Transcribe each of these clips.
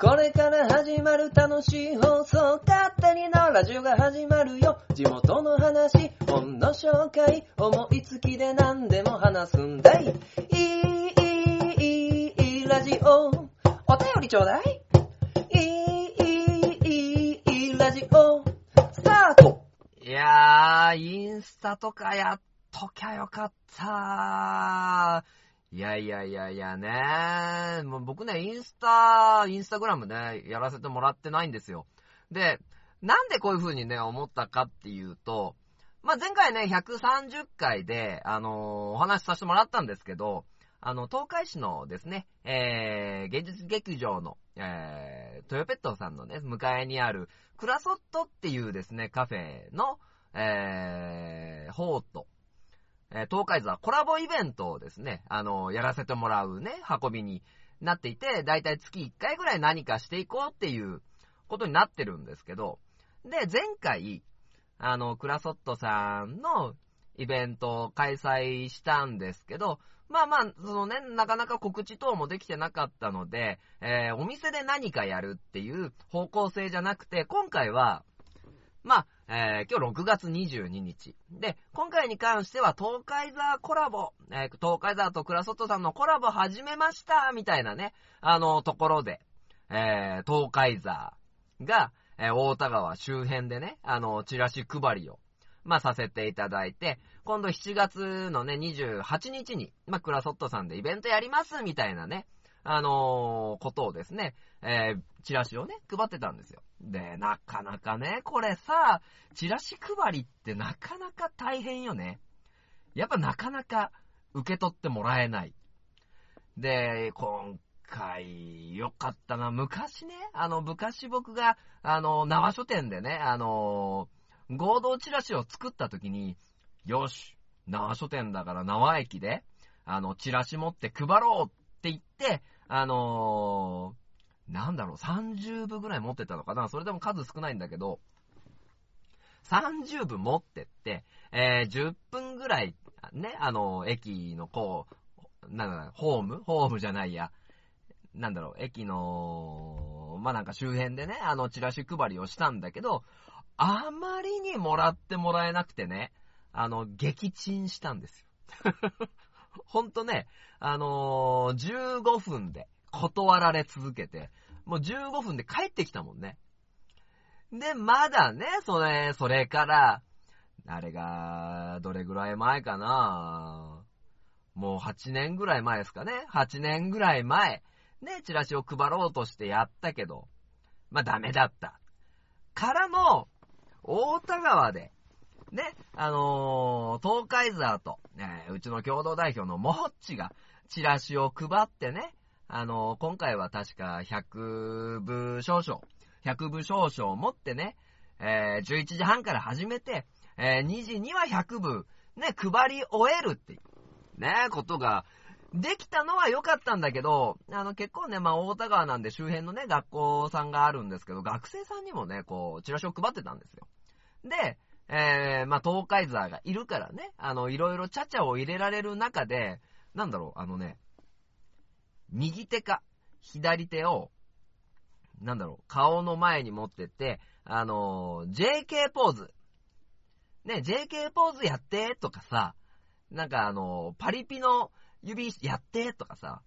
これから始まる楽しい放送、勝手にのラジオが始まるよ。地元の話、本の紹介、思いつきで何でも話すんだい。いい、いい、いい、ラジオ。お便りちょうだい。いい、いい、いい、ラジオ。スタートいやー、インスタとかやっときゃよかったいやいやいやいやねもう僕ね、インスタ、インスタグラムね、やらせてもらってないんですよ。で、なんでこういう風にね、思ったかっていうと、まあ、前回ね、130回で、あのーお話しさせてもらったんですけど、あの、東海市のですね、えー、芸術劇場の、えー、トヨペットさんのね、向かいにある、クラソットっていうですね、カフェの、えー、ホート、えー、東海座コラボイベントをですね、あの、やらせてもらうね、運びになっていて、だいたい月1回ぐらい何かしていこうっていうことになってるんですけど、で、前回、あの、クラソットさんのイベントを開催したんですけど、まあまあ、そのね、なかなか告知等もできてなかったので、えー、お店で何かやるっていう方向性じゃなくて、今回は、まあ、えー、今日6月22日。で、今回に関しては東海座コラボ、えー、東海座とクラソットさんのコラボ始めました。みたいなね、あの、ところで、えー、東海座が、えー、大田川周辺でね、あの、チラシ配りを、まあ、させていただいて、今度7月のね、28日に、まあ、クラソットさんでイベントやります。みたいなね、あのーことをですね、えー、チラシをね、配ってたんですよ。で、なかなかね、これさ、チラシ配りってなかなか大変よね。やっぱなかなか受け取ってもらえない。で、今回、よかったな。昔ね、あの、昔僕が、あの、縄書店でね、あの合同チラシを作った時に、よし、縄書店だから縄駅で、あの、チラシ持って配ろうって言って、あのー、なんだろう、30部ぐらい持ってたのかなそれでも数少ないんだけど、30部持ってって、えー、10分ぐらい、ね、あのー、駅のこう、なんだろう、ホーム？ホームじゃないや。なんだろう、駅の、まあ、なんか周辺でね、あの、チラシ配りをしたんだけど、あまりにもらってもらえなくてね、あの、撃沈したんですよ。ほんとね、あのー、15分で断られ続けて、もう15分で帰ってきたもんね。で、まだね、それ、それから、あれが、どれぐらい前かなもう8年ぐらい前ですかね。8年ぐらい前。ね、チラシを配ろうとしてやったけど、まあダメだった。からの、大田川で、ね、あのー、東海沢と、えうちの共同代表のモッチが、チラシを配ってね、あのー今回は確か100部少々、100部少々を持ってね、えー11時半から始めて、えー2時には100部、ね、配り終えるっていう、ね、ことが、できたのは良かったんだけど、あの、結構ね、まあ、大田川なんで周辺のね、学校さんがあるんですけど、学生さんにもね、こう、チラシを配ってたんですよ。で、えー、まあ、東海ザーがいるからね、あの、いろいろちゃちゃを入れられる中で、なんだろう、あのね、右手か左手を、なんだろう、顔の前に持ってって、あの、JK ポーズ。ね、JK ポーズやって、とかさ、なんかあの、パリピの指やって、とかさ、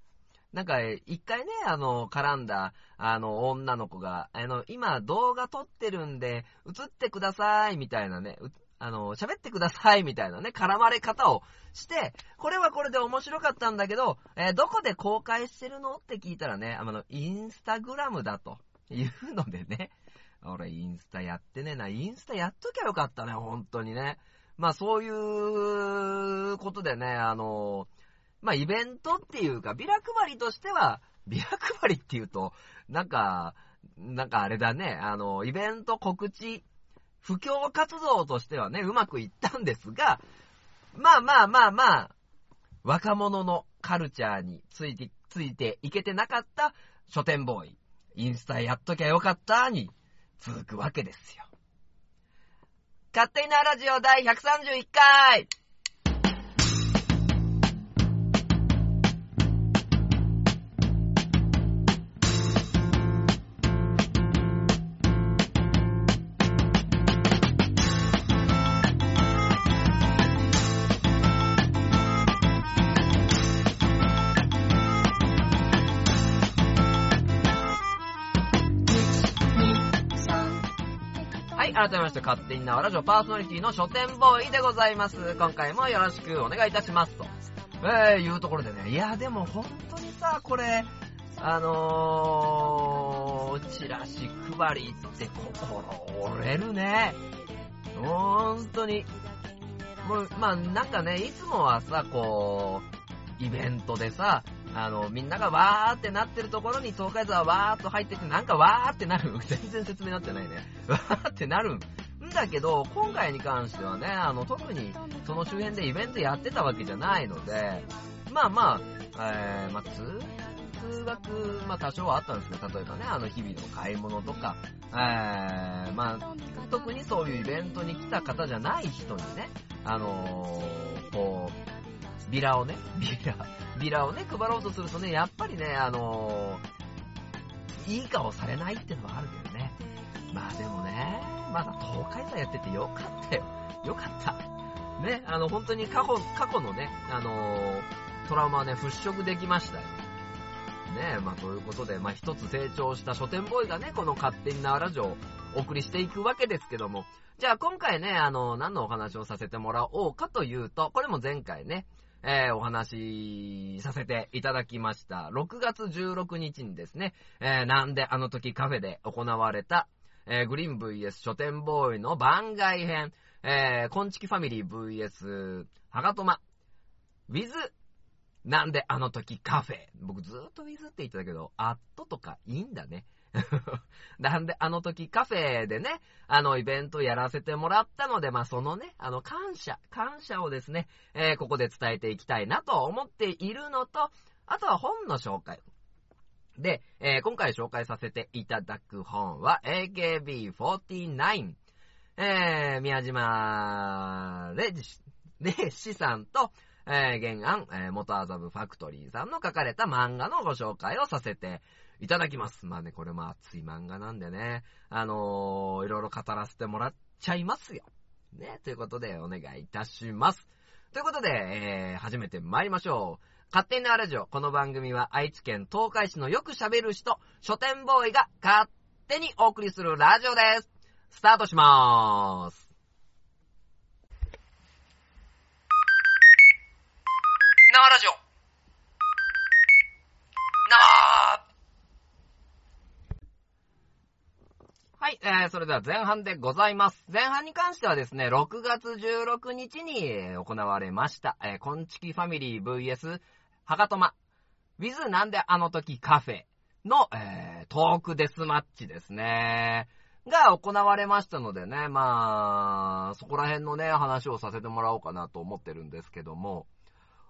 なんか、一回ね、あの、絡んだ、あの、女の子が、あの、今動画撮ってるんで、映ってください、みたいなね、あの、喋ってください、みたいなね、絡まれ方をして、これはこれで面白かったんだけど、えーどこで公開してるの？って聞いたらね、あの、インスタグラムだというのでね、俺インスタやってねえな、インスタやっときゃよかったね、本当にね。まあそういうことでね、あの、まあイベントっていうか、ビラ配りとしては、ビラ配りっていうと、なんか、なんかあれだね、あの、イベント告知、布教活動としてはね、うまくいったんですが、まあまあまあまあ、若者のカルチャーについて、ついていけてなかった書店ボーイ、インスタやっときゃよかったに続くわけですよ。勝手になラジオ第131回まして、勝手に縄ラジオパーソナリティの書店ボーイでございます。今回もよろしくお願いいたします。と、えー、いうところでね、いや、でも本当にさ、これ、あのー、チラシ配りって心折れるね。本当に。もう、まあ、なんかね、いつもはさ、こう、イベントでさ、あの、みんながわーってなってるところに東海座はわーっと入ってきて、なんかわーってなる？全然説明になってないね。わーってなるんだけど、今回に関してはね、あの、特にその周辺でイベントやってたわけじゃないので、まあまあ、えー、まあ、通、通学、まあ多少はあったんですけど、例えばね、あの日々の買い物とか、えー、まあ、特にそういうイベントに来た方じゃない人にね、あのー、こう、ビラをね、ビラ、ビラをね、配ろうとするとね、やっぱりね、あのー、いい顔されないってのはあるけどね。まあでもね、まだ東海座やっててよかったよ。よかった。ね、あの、本当に過去、過去のね、あのー、トラウマはね、払拭できましたよ。ねまあということで、まあ一つ成長した書店ボーイがね、この勝手に縄ラジオをお送りしていくわけですけども、じゃあ今回ね、あの、何のお話をさせてもらおうかというと、これも前回ね、えー、お話しさせていただきました。6月16日にですね、えー、なんであの時カフェで行われた、えー、グリーン VS 書店ボーイの番外編、えー、コンチキファミリー VS ハガトマ、with なんであの時カフェ。僕ずっと with って言ってたけど、アットとかいいんだね。なんであの時カフェでね、あのイベントやらせてもらったので、まあそのね、あの感謝、感謝をですね、えー、ここで伝えていきたいなと思っているのと、あとは本の紹介。で、えー、今回紹介させていただく本は AKB49。えー、宮島レジ、レシさんと、えー、原案、えー、元麻布ファクトリーさんの書かれた漫画のご紹介をさせていただきます。まあね、これも熱い漫画なんでね、あのー、いろいろ語らせてもらっちゃいますよ。ね、ということでお願いいたします。ということで、えー、始めて参りましょう。勝手になラジオ。この番組は愛知県東海市のよく喋る人、書店ボーイが勝手にお送りするラジオです。スタートしまーす。生ラジオ。生はい、えー、それでは前半でございます。前半に関してはですね、6月16日に行われました、えー、コンチキファミリー VS ハガトマ、with なんであの時カフェの、えー、トークデスマッチですね。が行われましたのでね、まあ、そこら辺のね、話をさせてもらおうかなと思ってるんですけども、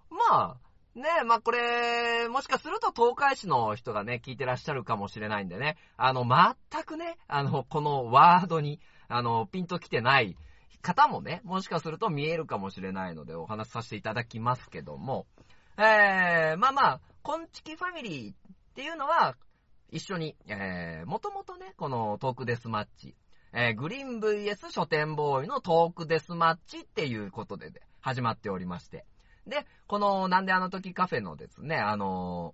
まあ、ねえまあこれ、もしかすると東海市の人がね、聞いてらっしゃるかもしれないんでね、あの、全くね、あの、このワードに、あの、ピンと来てない方もね、もしかすると見えるかもしれないのでお話しさせていただきますけども、えー、まあまあ、コンチキファミリーっていうのは、一緒に、えー、もともとね、このトークデスマッチ、えー、グリーン VS 書店ボーイのトークデスマッチっていうことで、で始まっておりまして。で、この、なんであの時カフェのですね、あの、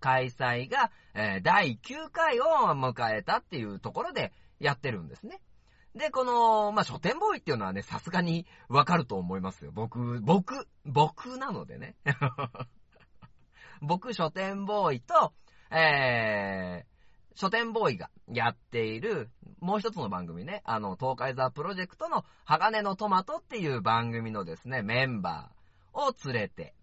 開催が、えー、第9回を迎えたっていうところでやってるんですね。で、この、まあ、書店ボーイっていうのはね、さすがにわかると思いますよ。僕、僕、僕なのでね。僕、書店ボーイと、えー、書店ボーイがやっている、もう一つの番組ね、あの、東海ザープロジェクトの鋼のトマトっていう番組のですね、メンバーを連れて、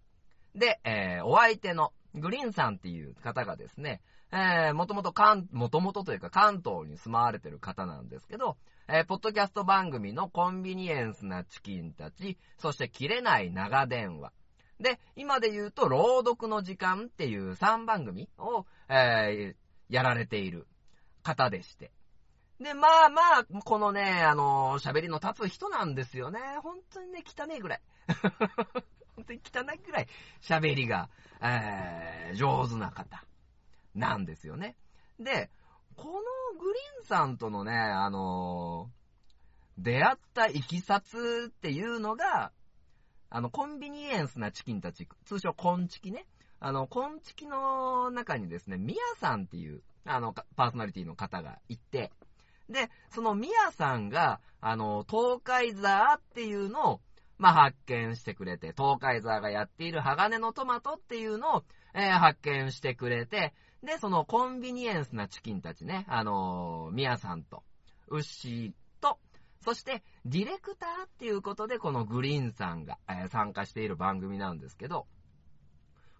で、えー、お相手のグリーンさんっていう方がですね、えー、もともと関、もともとというか関東に住まわれてる方なんですけど、えー、ポッドキャスト番組のコンビニエンスなチキンたち、そして切れない長電話。で、今で言うと、朗読の時間っていう3番組を、えー、やられている方でして。で、まあまあ、このね、あの、喋りの立つ人なんですよね。本当にね、汚いぐらい。本当に汚いぐらい喋りが、えー、上手な方なんですよね。で、このグリーンさんとのね、あのー、出会ったいきさつっていうのが、あの、コンビニエンスなチキンたち、通称コンチキね。あの、コンチキの中にですね、ミヤさんっていう、あの、パーソナリティの方がいて、で、そのミヤさんが、あの、東海ザーっていうのを、まあ、発見してくれて、東海ザーがやっている鋼のトマトっていうのを、えー、発見してくれて、で、そのコンビニエンスなチキンたちね、あのー、ミヤさんと、ウッシーと、そして、ディレクターっていうことで、このグリーンさんが、えー、参加している番組なんですけど、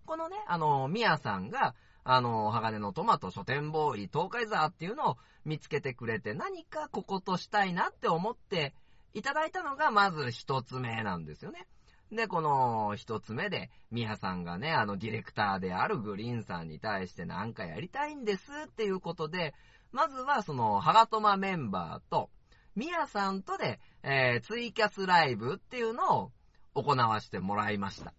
このね、あのー、ミヤさんが、あの、鋼のトマト書店ボーイ、東海座っていうのを見つけてくれて、何かこことしたいなって思っていただいたのが、まず一つ目なんですよね。で、この一つ目で、ミヤさんがね、あのディレクターであるグリーンさんに対してなんかやりたいんですっていうことで、まずはその、ハガトマメンバーと、ミヤさんとで、えー、ツイキャスライブっていうのを行わせてもらいました。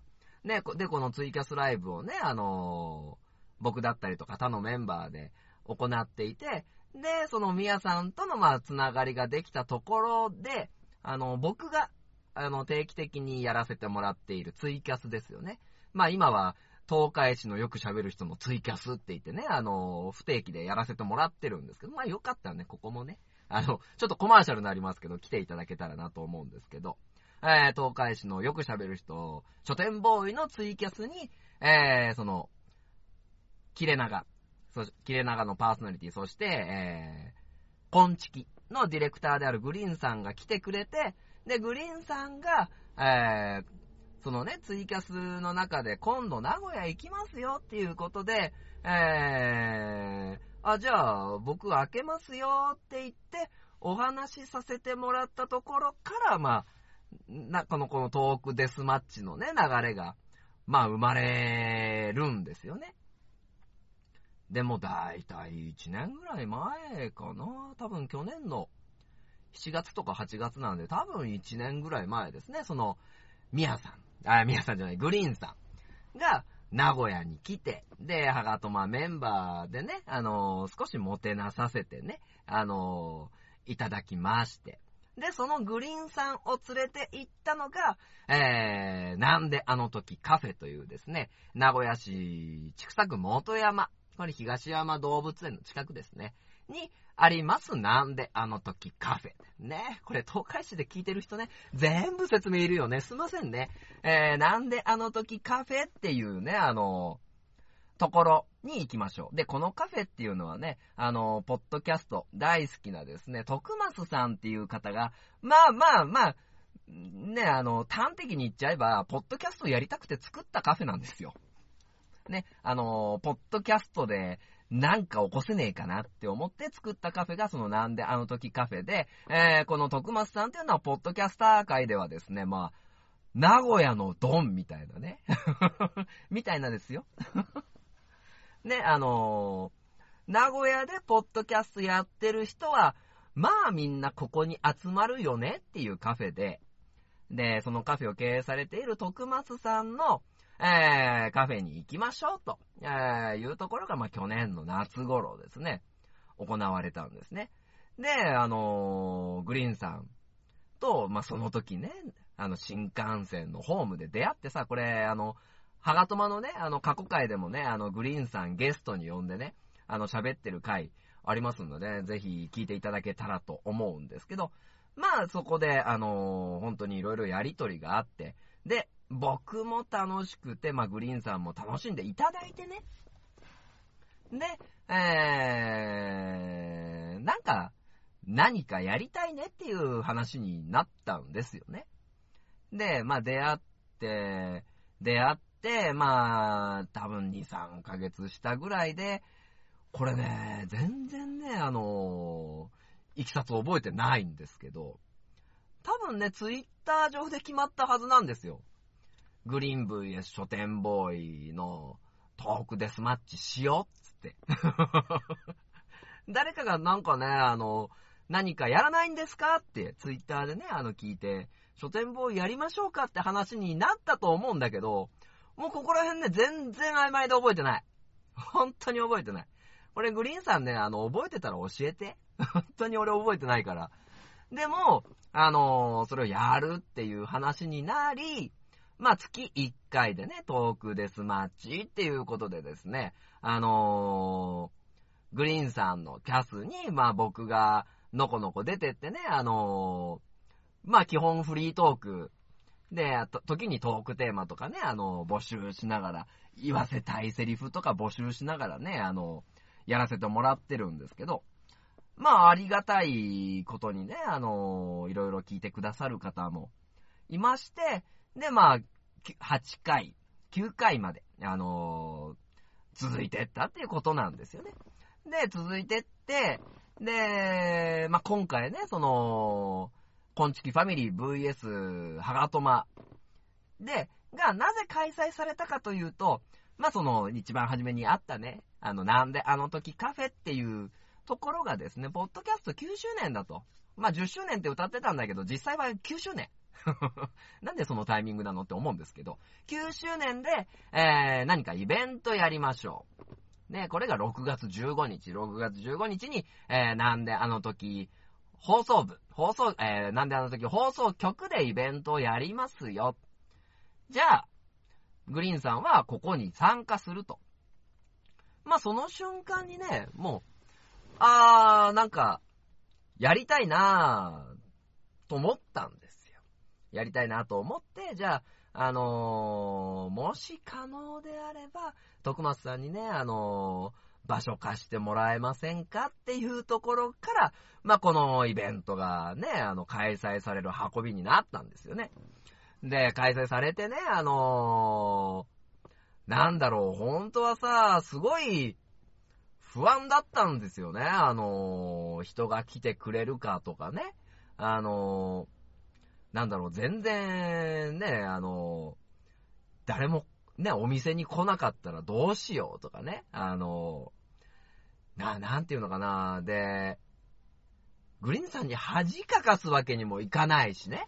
で、で、このツイキャスライブをね、あのー、僕だったりとか他のメンバーで行っていて、で、そのミヤさんとのまあ、つながりができたところで、あの、僕があの、定期的にやらせてもらっているツイキャスですよね。まあ今は、東海市のよく喋る人のツイキャスって言ってね、あの、不定期でやらせてもらってるんですけど、まあよかったらね、ここもね、あの、ちょっとコマーシャルになりますけど、来ていただけたらなと思うんですけど、えー、東海市のよく喋る人、書店ボーイのツイキャスに、えー、その、キレナガ、そキレナガのパーソナリティ、そして、えー、コンチキのディレクターであるグリーンさんが来てくれて、で、グリーンさんが、えー、そのね、ツイキャスの中で今度名古屋行きますよっていうことで、えー、あ、じゃあ僕開けますよって言ってお話しさせてもらったところから、まあ、な、この、このトークデスマッチのね、流れが、まあ生まれるんですよね。でも大体1年ぐらい前かな。多分去年の7月とか8月なんで、多分1年ぐらい前ですね、その、ミヤさん、あ、ミヤさんじゃない、グリーンさん。が、名古屋に来て、で、ハガトマメンバーでね、あのー、少しもてなさせてね、あのー、いただきまして。で、そのグリーンさんを連れて行ったのが、えー、なんであの時カフェというですね、名古屋市、千種区元山、これ東山動物園の近くですね、にありますなんであの時カフェ。ね。これ東海市で聞いてる人ね、全部説明いるよね。すいませんね。えー、なんであの時カフェっていうね、あのところに行きましょう。で、このカフェっていうのはね、あの、ポッドキャスト大好きなですね、徳松さんっていう方が、まあまあまあ、ね、あの、端的に言っちゃえば、ポッドキャストやりたくて作ったカフェなんですよ。ね、あの、ポッドキャストで、なんか起こせねえかなって思って作ったカフェがそのなんであの時カフェで、えー、この徳松さんっていうのはポッドキャスター界ではですね、まあ、名古屋のドンみたいなね。みたいなですよ。ね、あのー、名古屋でポッドキャストやってる人は、まあみんなここに集まるよねっていうカフェで、で、そのカフェを経営されている徳松さんの、えー、カフェに行きましょうと、えー、いうところが、まあ、去年の夏頃ですね、行われたんですね。で、あのー、グリーンさんと、まあ、その時ね、あの、新幹線のホームで出会ってさ、これ、あの、ハガトマのね、あの、過去回でもね、あの、グリーンさんゲストに呼んでね、あの、喋ってる回ありますので、ぜひ聞いていただけたらと思うんですけど、まあ、そこで、あのー、本当にいろいろやりとりがあって、で、僕も楽しくて、まあ、グリーンさんも楽しんでいただいてね。で、えー、なんか、何かやりたいねっていう話になったんですよね。で、まあ、出会って、出会って、まあ、多分2、3ヶ月したぐらいで、これね、全然ね、あのいきさつ覚えてないんですけど、多分ね、ツイッター上で決まったはずなんですよ。グリーン VS 書店ボーイのトークデスマッチしようっつって。誰かがなんかね、あの、何かやらないんですかってツイッターでね、あの聞いて、書店ボーイやりましょうかって話になったと思うんだけど、もうここら辺ね、全然曖昧で覚えてない。本当に覚えてない。これグリーンさんね、あの、覚えてたら教えて。本当に俺覚えてないから。でも、あのー、それをやるっていう話になり、まあ、月1回でね、トークデスマッチっていうことでですね、あのー、グリーンさんのキャスに、まあ僕が、のこのこ出てってね、あのーまあ基本フリートーク、で、と時にトークテーマとかね、あの、募集しながら、言わせたいセリフとか募集しながらね、あの、やらせてもらってるんですけど、まあ、ありがたいことにね、あの、いろいろ聞いてくださる方もいまして、で、まあ、8回、9回まで、あの、続いてったっていうことなんですよね。で、続いてって、で、まあ、今回ね、その、コンチキファミリー VS ハガトマで、がなぜ開催されたかというと、まあ、その一番初めにあったね、あの、なんであの時カフェっていうところがですね、ポッドキャスト9周年だと。まあ、10周年って歌ってたんだけど、実際は9周年。なんでそのタイミングなのって思うんですけど、9周年で、えー、何かイベントやりましょう。ね、これが6月15日、6月15日に、えー、なんであの時、放送部、放送、えー、なんであの時放送局でイベントをやりますよ。じゃあ、グリーンさんはここに参加すると。まあ、その瞬間にね、もう、あー、なんか、やりたいなー、と思ったんです。やりたいなと思って、じゃあ、あのー、もし可能であれば、徳松さんにね、あのー、場所貸してもらえませんかっていうところから、まあ、このイベントがね、あの、開催される運びになったんですよね。で、開催されてね、あのー、なんだろう、本当はさ、すごい不安だったんですよね。あの、人が来てくれるかとかね。あのー、なんだろう、全然ね、あの、誰もね、お店に来なかったらどうしようとかね。あのな、なんていうのかな。で、グリーンさんに恥かかすわけにもいかないしね。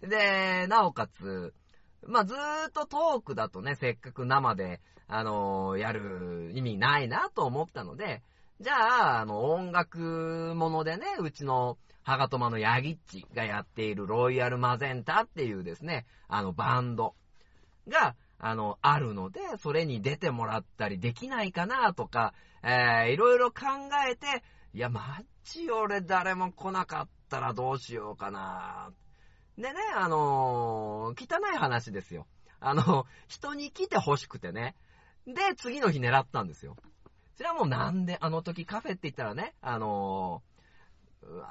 で、なおかつ、まあ、ずーっとトークだとね、せっかく生で、あのーやる意味ないなと思ったので、じゃあ、あの、音楽ものでね、うちの、ハガトマのヤギッチがやっているロイヤルマゼンタっていうですね、あの、バンドが、あの、あるので、それに出てもらったりできないかなとか、えー、いろいろ考えて、いや、マジ俺誰も来なかったらどうしようかな。でね、あのー汚い話ですよ。あの、人に来て欲しくてね。で、次の日狙ったんですよ。それはもうなんであの時カフェって言ったらね、あの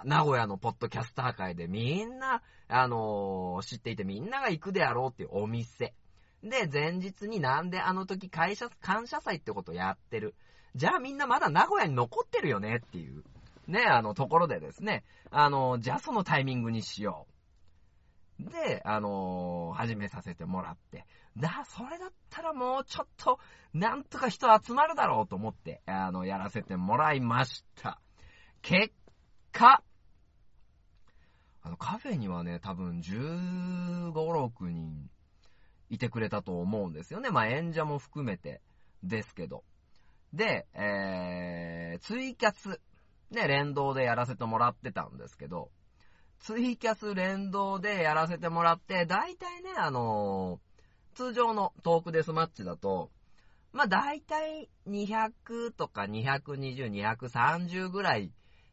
名古屋のポッドキャスター界でみんな、あのー知っていてみんなが行くであろうっていうお店。で、前日になんであの時会社、感謝祭ってことやってる。じゃあみんなまだ名古屋に残ってるよねっていう、ね、あのところでですね、あの、じゃあそのタイミングにしよう。で、あの始めさせてもらって。だ、それだったらもうちょっと、なんとか人集まるだろうと思って、あの、やらせてもらいました。結果、あの、カフェにはね、多分15、6人いてくれたと思うんですよね。まあ、演者も含めてですけど。で、えー、ツイキャス、ね、連動でやらせてもらってたんですけど、ツイキャス連動でやらせてもらって、大体ね、あのー通常のトークデスマッチだと、まあ大体200とか220、230ぐらい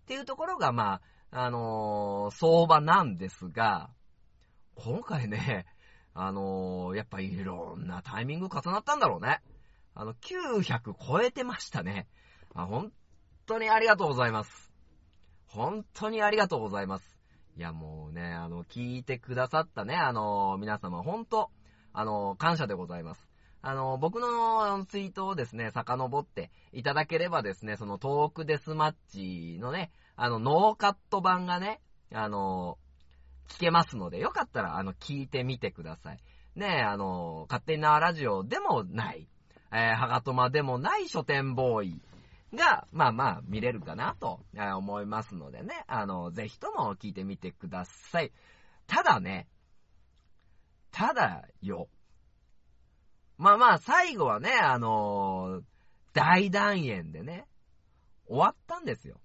っていうところが、まあ、あのー相場なんですが、今回ね、あのーやっぱいろんなタイミング重なったんだろうね。あの、900超えてましたね。あ、本当にありがとうございます。本当にありがとうございます。いや、もうね、あの、聞いてくださったね、あの、皆様、本当あの、感謝でございます。あの、僕のツイートをですね、遡っていただければですね、そのトークデスマッチのね、あの、ノーカット版がね、あの、聞けますので、よかったら、あの、聞いてみてください。ねあの、勝手に縄ラジオでもない、えー、ハガトマでもない書店ボーイが、まあまあ、見れるかなとえー思いますのでね、あの、ぜひとも聞いてみてください。ただね、ただよ。まあまあ、最後はね、あのー大団円でね、終わったんですよ。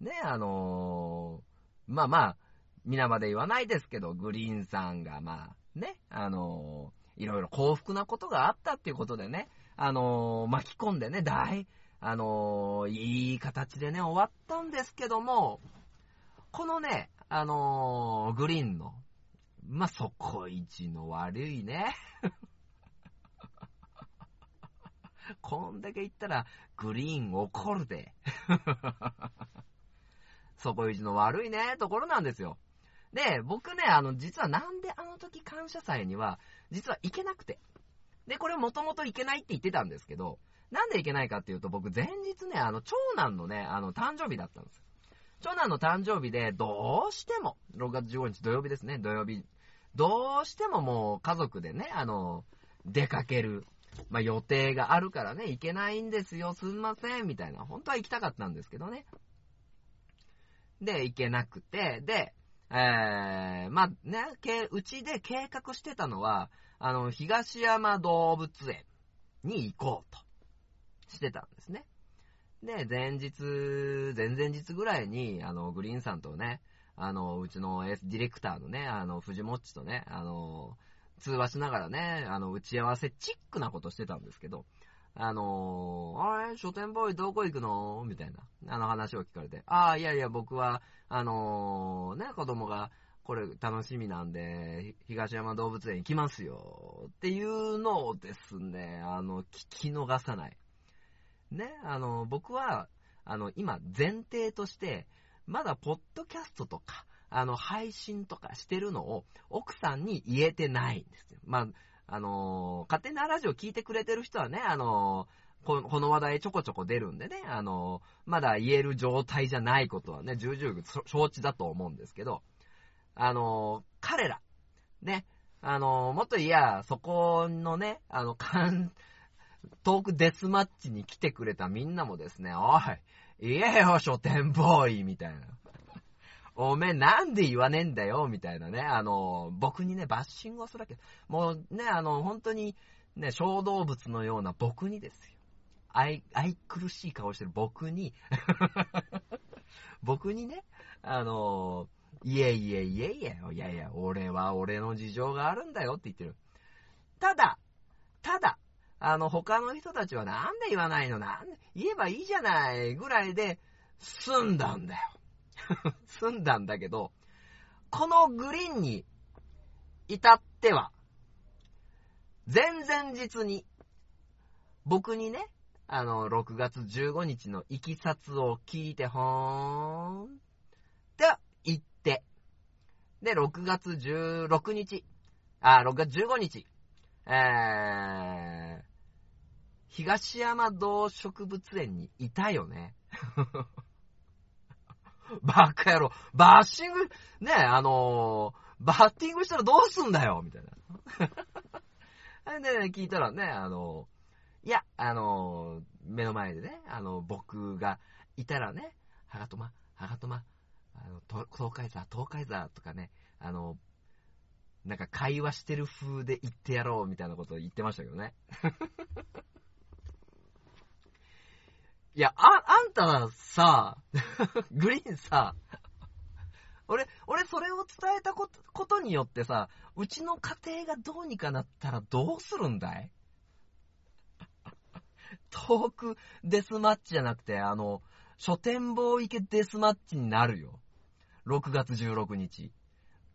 ね、あのーまあまあ、皆まで言わないですけど、グリーンさんがまあ、ね、あのーいろいろ幸福なことがあったっていうことでね、あのー巻き込んでね、大、あのーいい形でね、終わったんですけども、このね、あのーグリーンの、まあ、底位置の悪いね。こんだけ言ったら、グリーン怒るで。底位置の悪いね、ところなんですよ。で、僕ね、あの、実はなんであの時感謝祭には、実は行けなくて。で、これもともと行けないって言ってたんですけど、なんで行けないかっていうと、僕前日ね、あの、長男のね、あの、誕生日だったんです。長男の誕生日で、どうしても、6月15日土曜日ですね、土曜日、どうしてももう家族でね、あの、出かける、まあ、予定があるからね、行けないんですよ、すんません、みたいな。本当は行きたかったんですけどね。で、行けなくて、で、えー、まあね、うちで計画してたのは、あの、東山動物園に行こうとしてたんですね。で、前日、前々日ぐらいに、あの、グリーンさんとね、あの、うちのエースディレクターのね、あの、藤もっちとね、あの、通話しながらね、あの、打ち合わせチックなことしてたんですけど、あのあれ書店ボーイどこ行くの？みたいな、あの話を聞かれて、ああ、いやいや、僕は、あのね、子供が、これ楽しみなんで、東山動物園行きますよ。っていうのをですね、あの、聞き逃さない。ね、あの、僕は、あの、今、前提として、まだ、ポッドキャストとか、あの、配信とかしてるのを、奥さんに言えてないんですよ。まあ、あの、勝手なラジオ聞いてくれてる人はね、あの、ここの話題ちょこちょこ出るんでね、あの、まだ言える状態じゃないことはね、重々承知だと思うんですけど、あの、彼ら、ね、あの、もっと言えば、そこのね、あの、かん、トークデスマッチに来てくれたみんなもですね、おい、言えよ、書店ボーイみたいな。おめえなんで言わねえんだよみたいなね、あの、僕にね、バッシングをするわけ。もうね、あの、本当に、ね、小動物のような僕にですよ。愛、愛苦しい顔してる僕に、僕にね、あの、いえいえいえいえ、いやいや、俺は俺の事情があるんだよって言ってる。ただ、ただ、あの、他の人たちはなんで言わないの？なんで、言えばいいじゃないぐらいで、済んだんだよ。済んだんだけど、このグリーンに至っては、前々日に、僕にね、あの、6月15日のいきさつを聞いて、ほーん、って言って、で、6月16日、あ、6月15日、えー、東山動植物園にいたよね。バカ野郎。バッシング、ねあのー、バッティングしたらどうすんだよみたいな。で、ね、聞いたらね、あのー、いや、あのー、目の前でね、あの、僕がいたらね、はがとま、はがとま、あの、東海座、東海座とかね、あの、なんか会話してる風で言ってやろうみたいなことを言ってましたけどね。いや、あ、あんたさ、グリーンさ、俺、俺それを伝えたことことによってさ、うちの家庭がどうにかなったらどうするんだい？トークデスマッチじゃなくて、あの、書店坊池デスマッチになるよ。6月16日。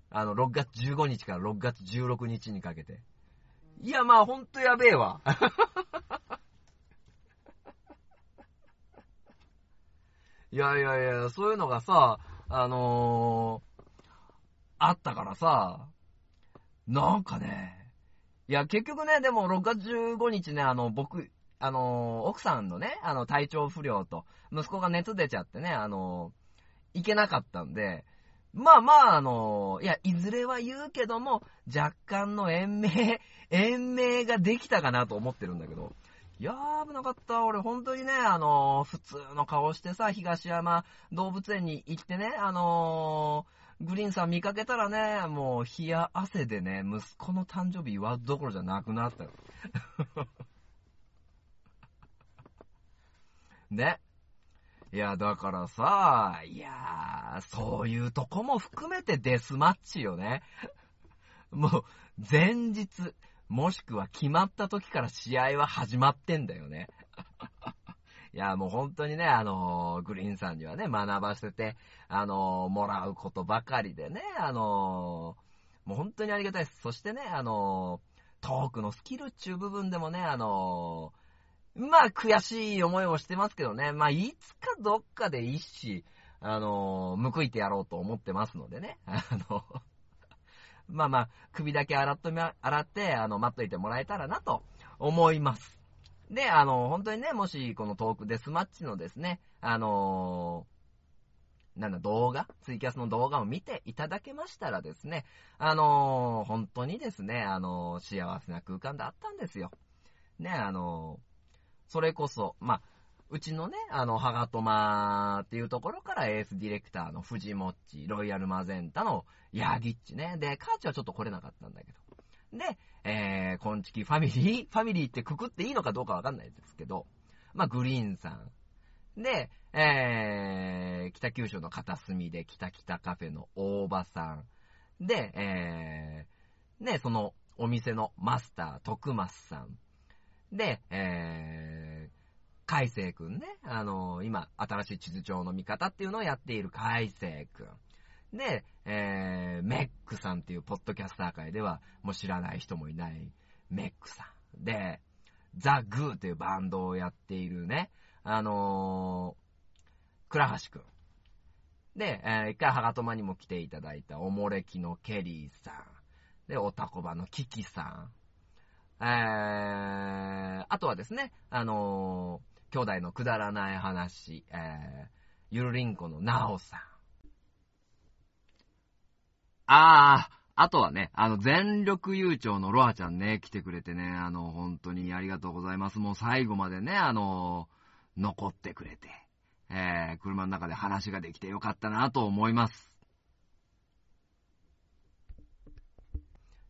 あの、6月15日から6月16日にかけて。いや、まあ、ほんとやべえわ。いやいやいや、そういうのがさ、あのー、あったからさ、なんかね、いや、結局ね、でも6月15日ね、あの、僕、あのー、奥さんのね、あの、体調不良と、息子が熱出ちゃってね、あのー、行けなかったんで、まあまあ、あのー、いや、いずれは言うけども、若干の延命、延命ができたかなと思ってるんだけど、やー、危なかった。俺、本当にね、あのー、普通の顔してさ、東山動物園に行ってね、あのー、グリーンさん見かけたらね、もう、冷や汗でね、息子の誕生日祝うどころじゃなくなったよ。ね。いや、だからさ、いやー、そういうとこも含めてデスマッチよね。もう、前日、もしくは決まった時から試合は始まってんだよね。いや、もう本当にね、あのー、グリーンさんにはね、学ばせて、あのー、もらうことばかりでね、あのー、もう本当にありがたいです。そしてね、あのトークのスキルっていう部分でもね、あのまあ、悔しい思いをしてますけどね、まあ、いつかどっかで一し、あの報いてやろうと思ってますのでね、あのまあまあ、首だけ洗っとみ、洗って、あの、待っといてもらえたらなと思います。で、あの、本当にね、もし、このトークデスマッチのですね、あのー、なんだ、動画ツイキャスの動画を見ていただけましたらですね、あのー、本当にですね、あのー、幸せな空間であったんですよ。ね、あのそれこそ、まあ、うちのね、あの、ハガトマっていうところからエースディレクターの藤もっち、ロイヤルマゼンタのヤギッチね。で、カーチはちょっと来れなかったんだけど。で、えー、コンチキファミリー ファミリーってくくっていいのかどうかわかんないですけど、まあ、グリーンさん。で、えー、北九州の片隅で北北カフェの大場さん。で、えー、ね、そのお店のマスター、徳松さん。で、えー、海星くんね。あの、今、新しい地図帳の見方っていうのをやっている海星くん。で、えー、メックさんっていうポッドキャスター界では、もう知らない人もいないメックさん。で、ザ・グーというバンドをやっているね、あのー、倉橋くん。で、えー、一回ハガトマにも来ていただいたおもれきのケリーさん。で、おたこばのキキさん。えー、あとはですね、あの兄弟のくだらない話、えー、ゆるりんこのなおさん。あー、あとはね、あの、全力優勝のロアちゃんね、来てくれてね、あの、本当にありがとうございます。もう最後までね、あの、残ってくれて、えー、車の中で話ができてよかったなと思います。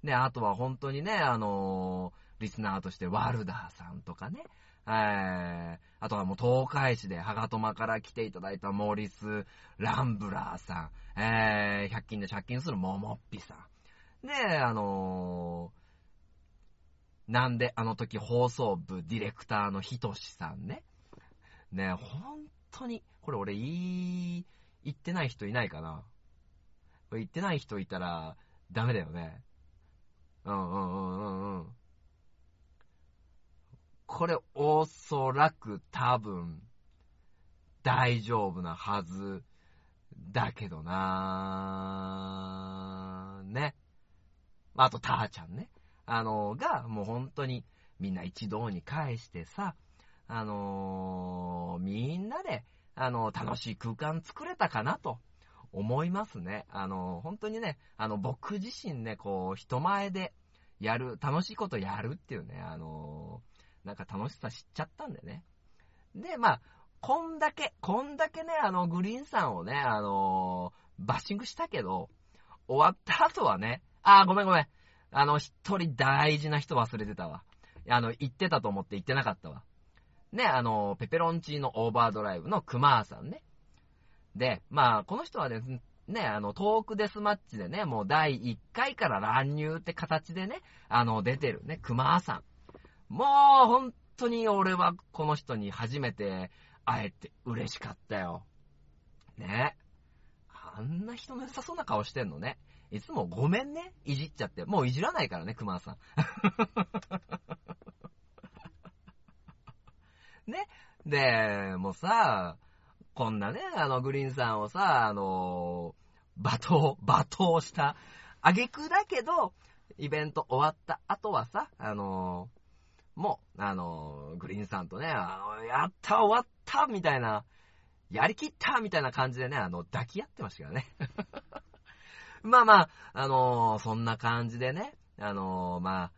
で、あとは本当にね、あのー、リスナーとしてワルダーさんとかね、えー、あとはもう東海市でハガトマから来ていただいたモーリス・ランブラーさん、えー、100均で借金するモモッピさん。で、あのー、なんであの時放送部ディレクターのひとしさんね。ね、本当に、これ俺言い、言ってない人いないかなこれ言ってない人いたらダメだよね。うんうんうんうんうん。これおそらく多分大丈夫なはずだけどなぁね。あと、たーちゃんね。あの、が、もう本当にみんな一堂に返してさ、あのー、みんなで、あの、楽しい空間作れたかなと思いますね。あの、本当にね、あの、僕自身ね、こう、人前でやる、楽しいことやるっていうね、あのなんか楽しさ知っちゃったんでね。で、まあ、こんだけ、こんだけね、あの、グリーンさんをね、あのー、バッシングしたけど、終わった後はね、あー、ごめんごめん。あの、一人大事な人忘れてたわ。あの、言ってたと思って言ってなかったわ。ね、あの、ペペロンチーノオーバードライブのクマーさんね。で、まあ、この人はですね、ね、あの、トークデスマッチでね、もう第1回から乱入って形でね、あの、出てるね、クマーさん。もう、本当に俺はこの人に初めて会えて嬉しかったよ。ね。あんな人の良さそうな顔してんのね。いつもごめんね、いじっちゃって。もういじらないからね、熊さん。ね。で、もうさ、こんなね、あの、グリーンさんをさ、あの、罵倒、罵倒した、あげくだけど、イベント終わった後はさ、あの、も、あの、グリーンさんとね、あの、やった終わったみたいな、やりきったみたいな感じでね、あの、抱き合ってましたからね。まあまあ、あのそんな感じでね、あのまあ、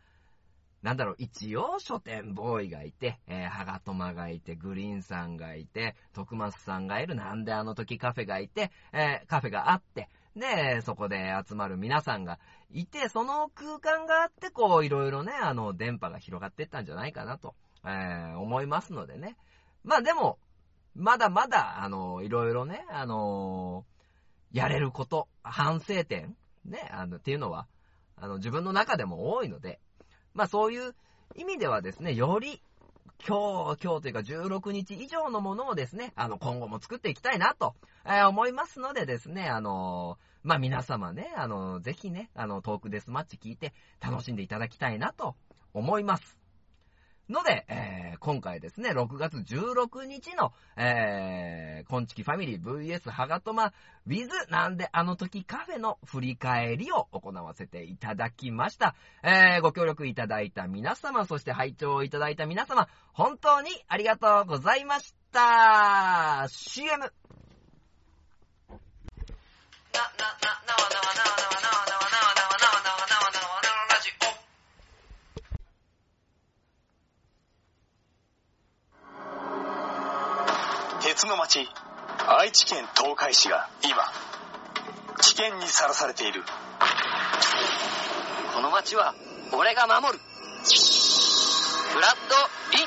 なんだろう、一応書店ボーイがいて、えー、ハガトマがいて、グリーンさんがいて、徳松さんがいる、なんであの時カフェがいて、えー、カフェがあって、で、そこで集まる皆さんがいて、その空間があって、こう、いろいろね、あの、電波が広がっていったんじゃないかなと、えー、思いますのでね。まあでも、まだまだ、あの、いろいろね、あのー、やれること、反省点、ね、あの、っていうのは、あの、自分の中でも多いので、まあそういう意味ではですね、より今日、今日というか16日以上のものをですね、あの、今後も作っていきたいなと、えー、思いますのでですね、あのー、まあ、皆様ね、あのー、ぜひね、あの、トークデスマッチ聞いて楽しんでいただきたいなと思います。ので、えー、今回ですね、6月16日の、えー、コンチキファミリー VS ハガトマ with なんであの時カフェの振り返りを行わせていただきました。えー、ご協力いただいた皆様、そして拝聴いただいた皆様、本当にありがとうございました !CM! な、な、な、なわなわなわなわなわなわなわ別の町愛知県東海市が今危険にさらされている。この町は俺が守る。フラッドリン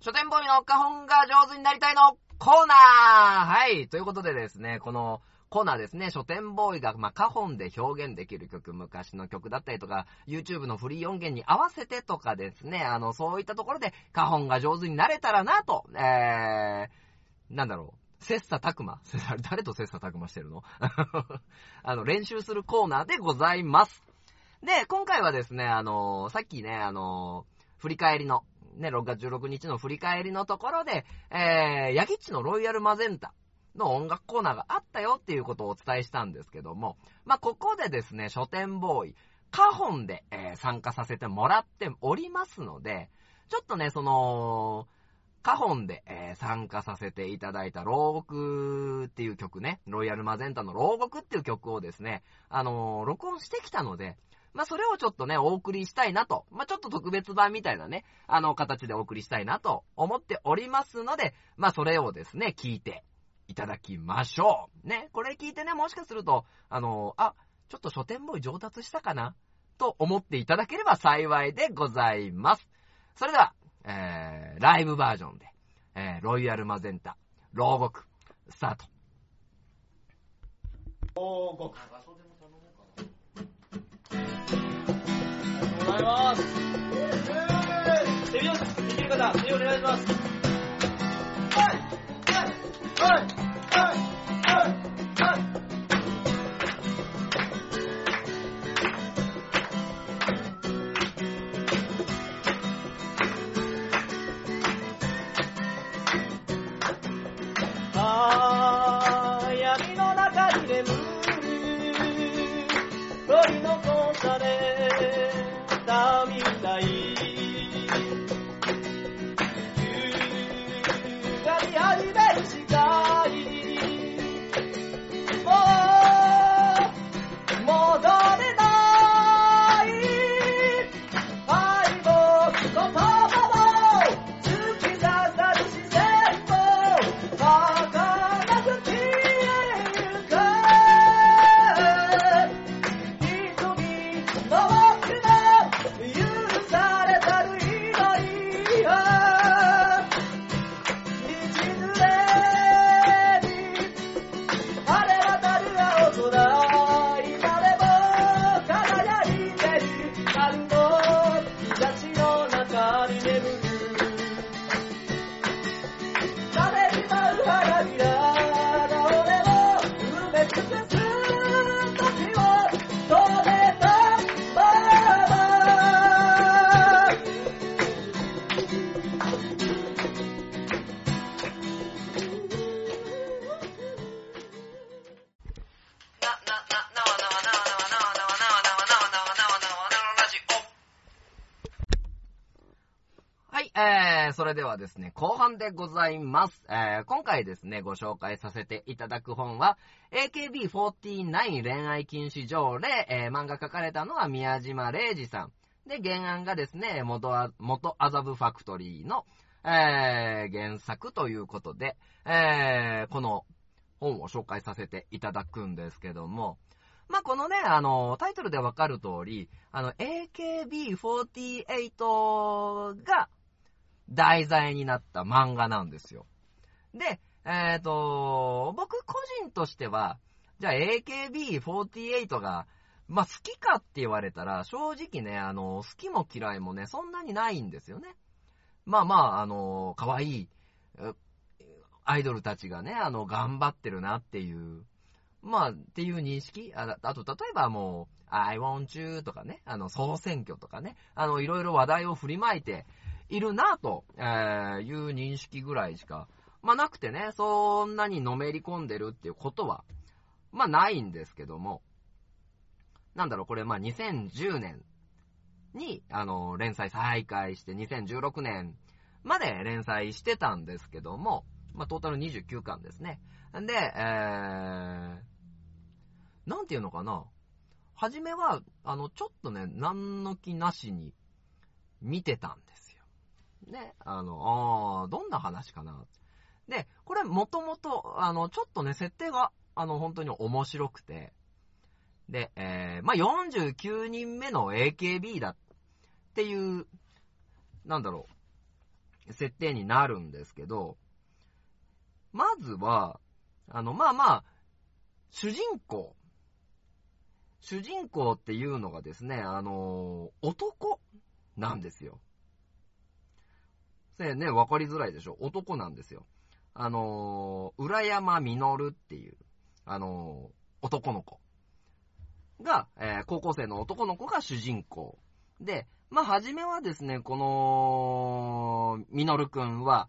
書店ボーイの花本が上手になりたいのコーナーはい。ということでですね、このコーナーですね、書店ボーイが、まあ、花本で表現できる曲、昔の曲だったりとか、YouTube のフリー音源に合わせてとかですね、あの、そういったところで花本が上手になれたらなと、えー、なんだろう。切磋琢磨 誰と切磋琢磨してるの？あの、練習するコーナーでございます。で、今回はですね、あの、さっきね、あの、振り返りの、ね、6月16日の振り返りのところで、えー、ヤギッチのロイヤルマゼンタの音楽コーナーがあったよっていうことをお伝えしたんですけども、まあ、ここでですね、書店ボーイ、カホンで、えー参加させてもらっておりますので、ちょっとね、その、カホンで、えー参加させていただいた牢獄っていう曲ね、ロイヤルマゼンタの牢獄っていう曲をですね、あのー録音してきたので、まあ、それをちょっとね、お送りしたいなと。まあ、ちょっと特別版みたいなね、あの、形でお送りしたいなと思っておりますので、まあ、それをですね、聞いていただきましょう。ね、これ聞いてね、もしかすると、あの、あ、ちょっと書店ボーイ上達したかなと思っていただければ幸いでございます。それでは、えー、ライブバージョンで、えー、ロイヤルマゼンタ、牢獄、スタート。ございます手お願いします。Dame でございます。えー、今回ですね、ご紹介させていただく本は、AKB49 恋愛禁止条例、えー、漫画書かれたのは宮島礼二さん。で、原案がですね、元あ元麻布ファクトリーの、えー、原作ということで、えー、この本を紹介させていただくんですけども、まあ、このね、あの、タイトルでわかる通り、あの、AKB48 が題材になった漫画なんですよ。で、えっ、と、僕個人としては、じゃあ AKB48 が、まあ、好きかって言われたら、正直ね、あの、好きも嫌いもね、そんなにないんですよね。まあまあ、あの、可愛い、アイドルたちがね、あの、頑張ってるなっていう、まあ、っていう認識ああと、例えばもう、I want you とかね、あの、総選挙とかね、あの、いろいろ話題を振りまいているなと、えー、いう認識ぐらいしか、まあなくてね、そんなにのめり込んでるっていうことは、まあないんですけども、なんだろう、これまあ2010年に、あの、連載再開して2016年まで連載してたんですけども、まあトータル29巻ですね。で、えー、なんていうのかな。はじめは、あの、ちょっとね、何の気なしに見てたんです。ね、あの、あー、どんな話かな。で、これもともと、あの、ちょっとね、設定が、あの、本当に面白くて、で、えー、まあ、49人目の AKB だっていう、なんだろう、設定になるんですけど、まずは、あの、まあまあ、主人公。主人公っていうのがですね、あの、男なんですよ。せね、わかりづらいでしょ男なんですよ。あの、浦山実っていう、あの、男の子が、えー、高校生の男の子が主人公。で、まあ、初めはですね、この、実くんは、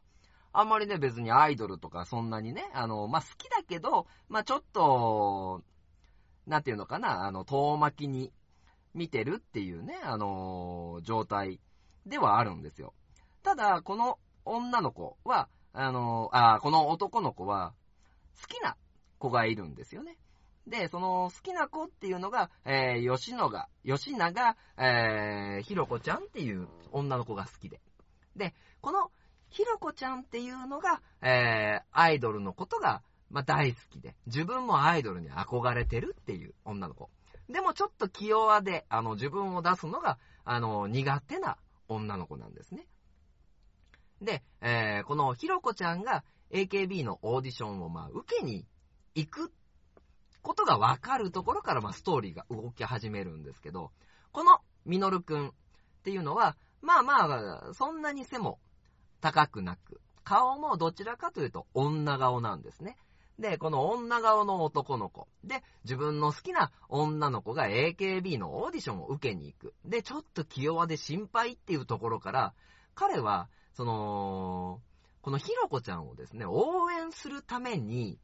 あんまりね、別にアイドルとかそんなにね、あの、まあ、好きだけど、まあ、ちょっと、なんていうのかな、あの、遠巻きに見てるっていうね、あの、状態ではあるんですよ。ただ、この女の子は、あの、あ、この男の子は、好きな子がいるんですよね。で、その好きな子っていうのが、えー、吉野が、吉永、えー、ひろこちゃんっていう女の子が好きで。で、このひろこちゃんっていうのが、えー、アイドルのことが、まあ、大好きで、自分もアイドルに憧れてるっていう女の子。でもちょっと気弱で、あの、自分を出すのが、あの、苦手な女の子なんですね。で、えー、このひろこちゃんが AKB のオーディションを、まあ、受けに行くことがわかるところから、まあ、ストーリーが動き始めるんですけど、このみのるくんっていうのは、まあまあ、そんなに背も高くなく、顔もどちらかというと女顔なんですね。で、この女顔の男の子。で、自分の好きな女の子が AKB のオーディションを受けに行く。で、ちょっと気弱で心配っていうところから、彼は、その、このひろこちゃんをですね、応援するために、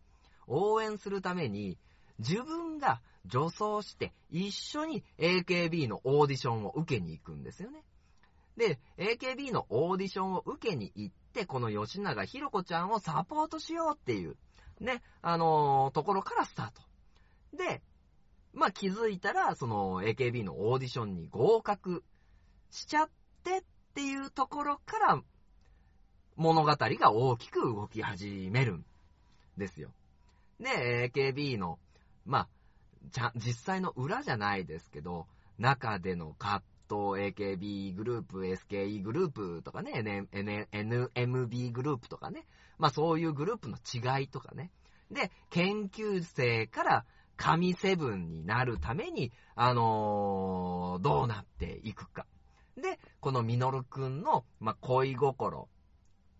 応援するために、自分が女装して一緒に AKB のオーディションを受けに行くんですよね。で、AKB のオーディションを受けに行って、この吉永ひろ子ちゃんをサポートしようっていう、ね、あのー、ところからスタート。で、まあ、気づいたら、その AKB のオーディションに合格しちゃってっていうところから、物語が大きく動き始めるんですよ。で、AKB の、まあ、じゃ、実際の裏じゃないですけど、中での葛と AKB グループ、SKE グループとかね、N N NMB グループとかね、まあそういうグループの違いとかね。で、研究生から神セブンになるために、あのー、どうなっていくか。で、このミノルくんの、まあ、恋心。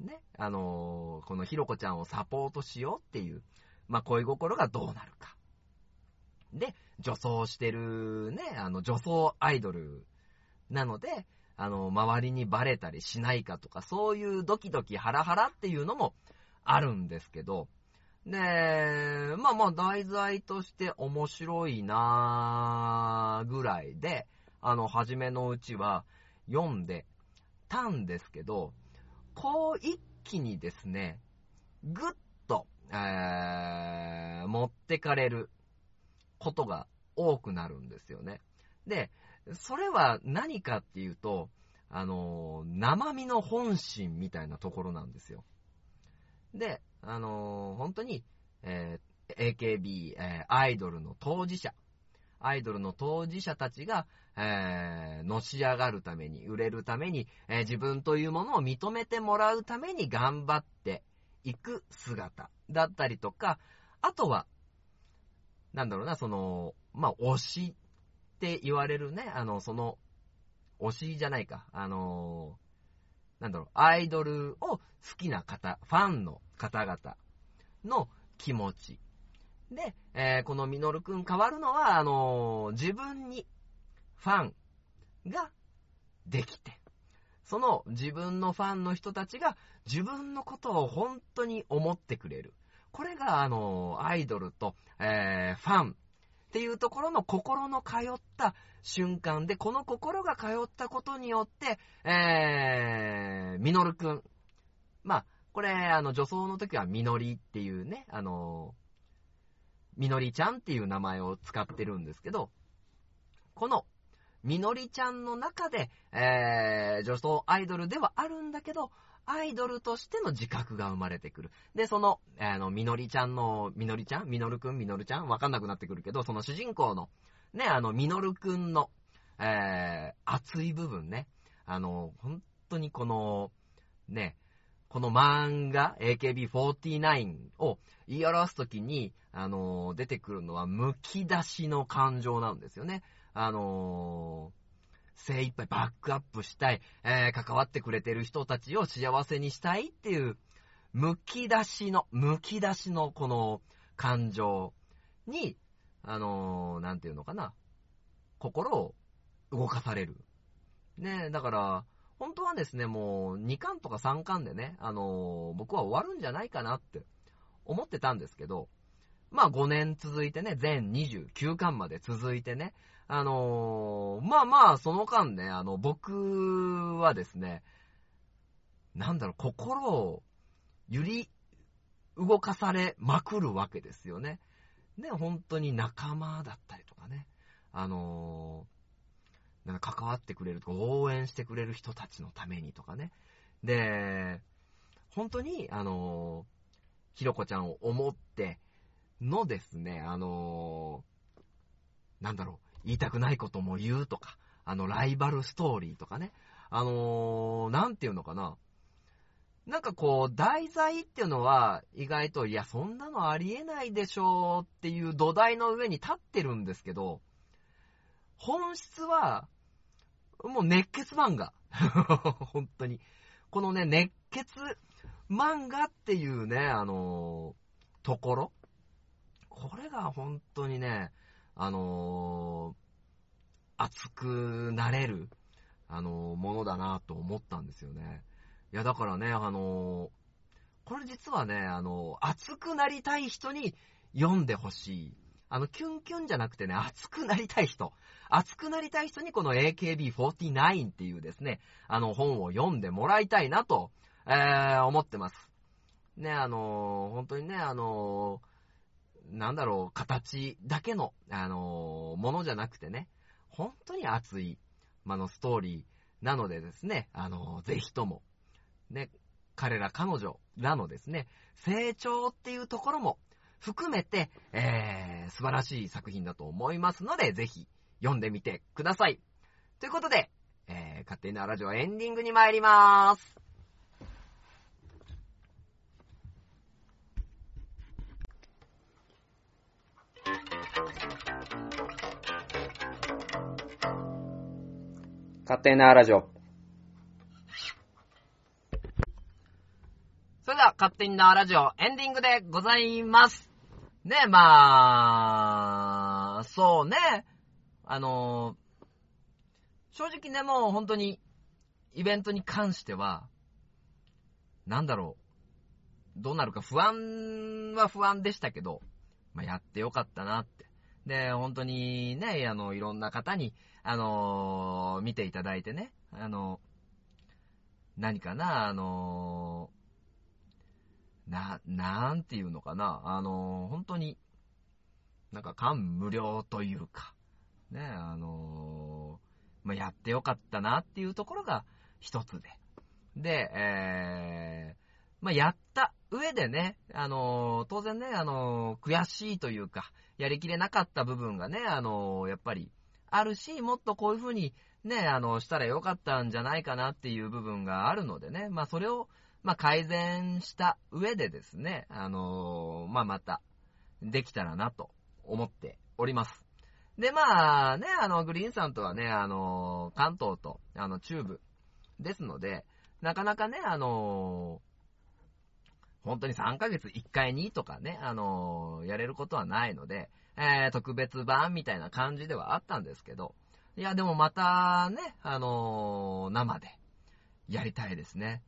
ね、あのー、このひろこちゃんをサポートしようっていう、まあ、恋心がどうなるか。で、女装してるね、あの、女装アイドルなので、あの、周りにバレたりしないかとか、そういうドキドキハラハラっていうのもあるんですけど、で、まあまあ題材として面白いなーぐらいで、あの、初めのうちは読んでたんですけど、こう一気にですね、ぐっと、えー、持ってかれることが多くなるんですよね。で、それは何かっていうと、あの、生身の本心みたいなところなんですよ。で、あの、本当に、えー AKB、えアイドルの当事者、アイドルの当事者たちが、えーのし上がるために、売れるために、えー自分というものを認めてもらうために頑張っていく姿だったりとか、あとは、なんだろうな、その、まあ、推しって言われるね、あの、その、推しじゃないか、あのなんだろう、アイドルを好きな方、ファンの方々の気持ち。で、えーこのミノルくん変わるのは、あのー自分にファンができて、その自分のファンの人たちが自分のことを本当に思ってくれる。これが、あのアイドルと、えーファンっていうところの心の通った瞬間で、この心が通ったことによって、えー、ミノルくん。まあ、これ、あの、女装の時はみのりっていうね、あの、みのりちゃんっていう名前を使ってるんですけど、この、みのりちゃんの中で、えー、女装アイドルではあるんだけど、アイドルとしての自覚が生まれてくる。で、その、あの、みのりちゃんの、みのりちゃん？みのるくん？みのるちゃん？わかんなくなってくるけど、その主人公の、ね、あの、みのるくんの、えー、熱い部分ね。あの、本当にこの、ね、この漫画、AKB49 を言い表すときに、あの、出てくるのは、剥き出しの感情なんですよね。あの精一杯バックアップしたい、えー関わってくれてる人たちを幸せにしたいっていう、剥き出しの、剥き出しのこの感情に、あのーなんていうのかな、心を動かされる。ねだから、本当はですね、もう2巻とか3巻でね、あのー僕は終わるんじゃないかなって思ってたんですけど、まあ5年続いてね、全29巻まで続いてね、あのーまあまあその間ね、あの、僕はですね、なんだろう、心を揺り動かされまくるわけですよね。ね、本当に仲間だったりとかね、あのーなんか関わってくれるとか、応援してくれる人たちのためにとかね。で、本当に、あのーひろこちゃんを思ってのですね、あのーなんだろう、言いたくないことも言うとか、あの、ライバルストーリーとかね、あのーなんていうのかな。なんかこう、題材っていうのは、意外と、いや、そんなのありえないでしょうっていう土台の上に立ってるんですけど、本質は、もう熱血漫画。本当に。このね、熱血漫画っていうね、あのーところ。これが本当にね、あのー熱くなれる、あのーものだなと思ったんですよね。いや、だからね、あのーこれ実はね、あの熱くなりたい人に読んでほしい。あの、キュンキュンじゃなくてね、熱くなりたい人。熱くなりたい人にこの AKB49 っていうですね、あの本を読んでもらいたいなと、えー思ってます。ね、あのー本当にね、あのーなんだろう、形だけの、あのーものじゃなくてね、本当に熱い、まあの、ストーリーなのでですね、あのーぜひとも、ね、彼ら彼女らのですね、成長っていうところも含めて、えー、素晴らしい作品だと思いますので、ぜひ読んでみてください。ということで、えー、勝手なラジオエンディングに参りまーす。勝手なラジオ。それでは、勝手になラジオエンディングでございます。ねえ、まあ、そうね。あの正直ね、もう本当に、イベントに関しては、なんだろう。どうなるか不安は不安でしたけど、まあ、やってよかったなって。で、本当にね、あの、いろんな方に、あの見ていただいてね、あの何かな、あのな、なんていうのかな、あの、本当に、なんか感無量というか、ね、あのまあ、やってよかったなっていうところが一つで。で、え、まあ、やった上でね、あの当然ね、あの悔しいというか、やりきれなかった部分がね、あのやっぱりあるし、もっとこういう風にね、あの、したらよかったんじゃないかなっていう部分があるのでね、まあ、それを、まあ、改善した上でですね、あのーまあ、また、できたらなと思っております。で、まあね、あの、グリーンさんとはね、あの、関東と、あの、中部ですので、なかなかね、あの、本当に3ヶ月1回にとかね、あの、やれることはないので、えー、特別版みたいな感じではあったんですけど、いや、でもまたね、あの生でやりたいですね。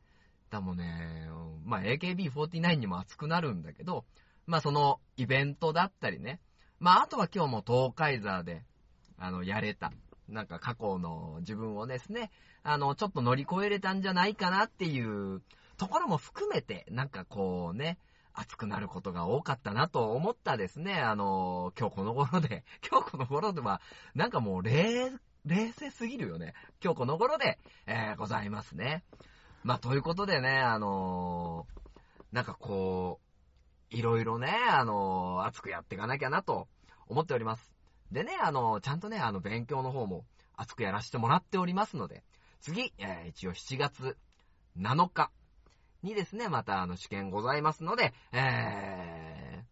だもね、まあ、AKB49 にも熱くなるんだけど、まあ、そのイベントだったりね、まあ、あとは今日も東海座で、あの、やれた。なんか過去の自分をですね、あの、ちょっと乗り越えれたんじゃないかなっていうところも含めて、なんかこうね、熱くなることが多かったなと思ったですね、あの、今日この頃で、今日この頃では、なんかもう冷、冷静すぎるよね。今日この頃で、えー、ございますね。まあ、ということでね、あのなんかこう、いろいろね、あの熱くやっていかなきゃなと思っております。でね、あの、ちゃんとね、あの、勉強の方も熱くやらせてもらっておりますので、次、えー一応7月7日にですね、またあの、試験ございますので、え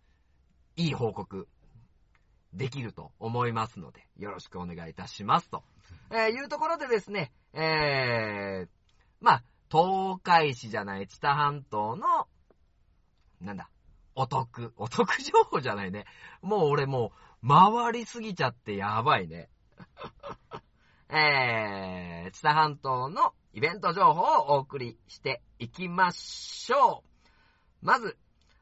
ー、いい報告、できると思いますので、よろしくお願いいたしますと。えー、いうところでですね、えー、まあ、東海市じゃない、知多半島の、なんだ、お得。お得情報じゃないね。もう俺もう、回りすぎちゃってやばいね。えー、知多半島のイベント情報をお送りしていきましょう。まず、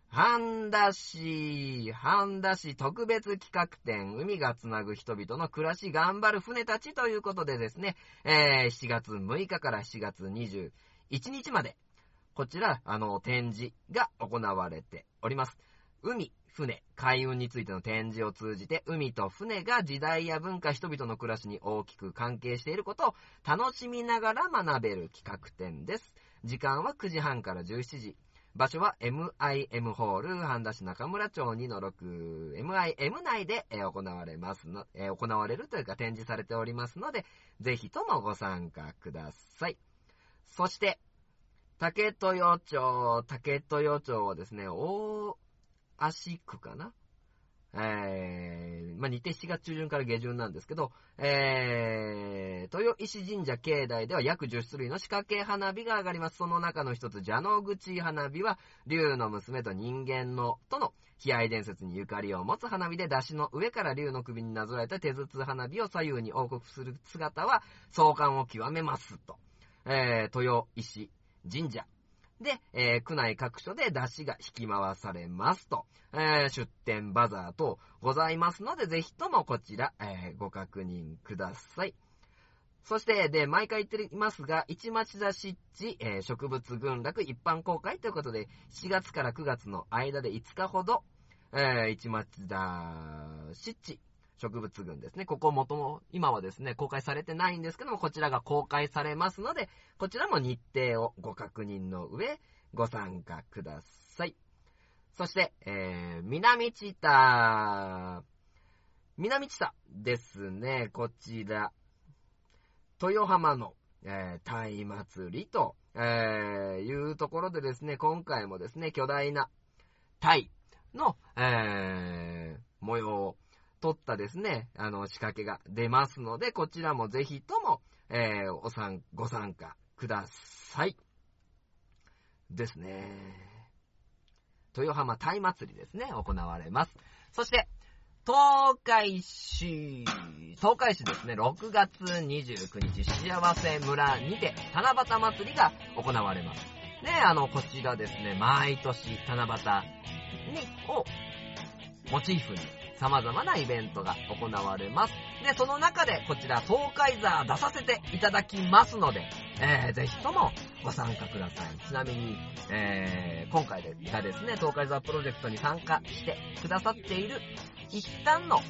半田市、半田市特別企画展、海がつなぐ人々の暮らし頑張る船たちということでですね、えー、7月6日から7月21日まで、こちら、あの、展示が行われております。海、船、海運についての展示を通じて、海と船が時代や文化、人々の暮らしに大きく関係していることを楽しみながら学べる企画展です。時間は9時半から17時。場所は MIM ホール、半田市中村町2の6、MIM 内で行われますの、行われるというか展示されておりますので、ぜひともご参加ください。そして、竹豊町、竹豊町はですね、大足区かな？えー、まあ、似て7月中旬から下旬なんですけど、えー、豊石神社境内では約10種類の仕掛け花火が上がります。その中の一つ、蛇の口花火は、竜の娘と人間の、との悲哀伝説にゆかりを持つ花火で、出汁の上から竜の首になぞらえた手筒花火を左右に王国する姿は、壮観を極めますと。えー、豊石神社。で、えー区内各所で出汁が引き回されますと、えー出店バザー等ございますので、ぜひともこちら、えーご確認ください。そして、で、毎回言っていますが、市町田湿地、えー植物群落一般公開ということで、7月から9月の間で5日ほど、えー市町田湿地、植物群ですね。ここもとも、今はですね、公開されてないんですけども、こちらが公開されますので、こちらも日程をご確認の上、ご参加ください。そして、えー、南知多、南知多ですね、こちら、豊浜の、えー、鯛祭りと、えー、いうところでですね、今回もですね、巨大な鯛の、えー、模様を撮ったですね、あの、仕掛けが出ますので、こちらもぜひとも、えー、お参、ご参加ください。ですね。豊浜鯛祭りですね、行われます。そして、東海市、東海市ですね、6月29日、幸せ村にて、七夕祭りが行われます。ね、あの、こちらですね、毎年、七夕に、を、モチーフに、様々なイベントが行われます。で、その中で、こちら、東海座出させていただきますので、えー、ぜひともご参加ください。ちなみに、えー、今回がですね、東海座プロジェクトに参加してくださっている一旦の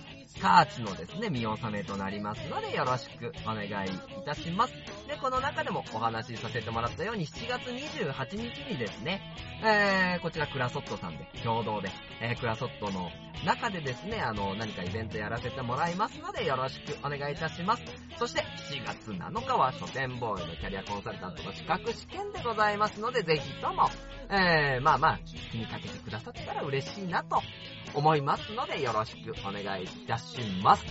カーチのですね、見納めとなりますので、よろしくお願いいたします。で、この中でもお話しさせてもらったように、7月28日にですね、えー、こちらクラソットさんで、共同で、えー、クラソットの中でですね、あの、何かイベントやらせてもらいますので、よろしくお願いいたします。そして、7月7日は書店ボーイのキャリアコンサルタントの資格試験でございますので、ぜひとも、えー、まあまあ、気にかけてくださったら嬉しいなと思いますので、よろしくお願いいたします。します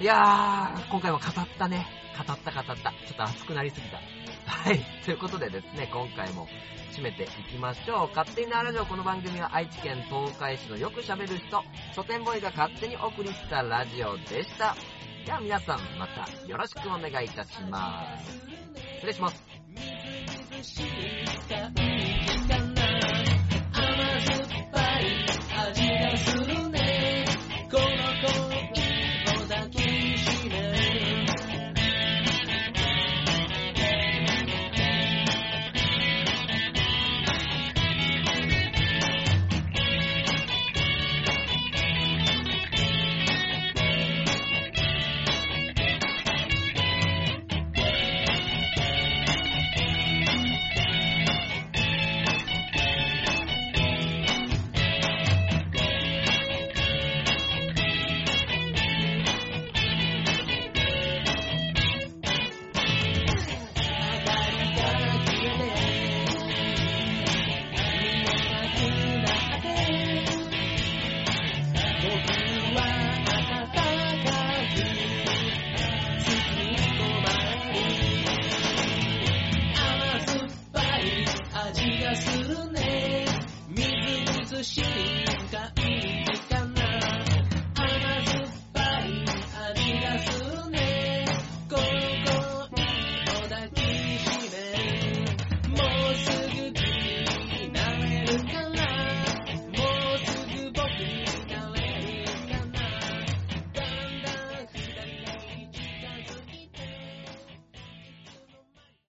いやー、今回も語ったね。語った語った。ちょっと熱くなりすぎた。はい。ということでですね、今回も締めていきましょう。勝手になラジオこの番組は愛知県東海市のよく喋る人、書店ボーイが勝手にお送りしたラジオでした。では皆さんまたよろしくお願いいたします。失礼します。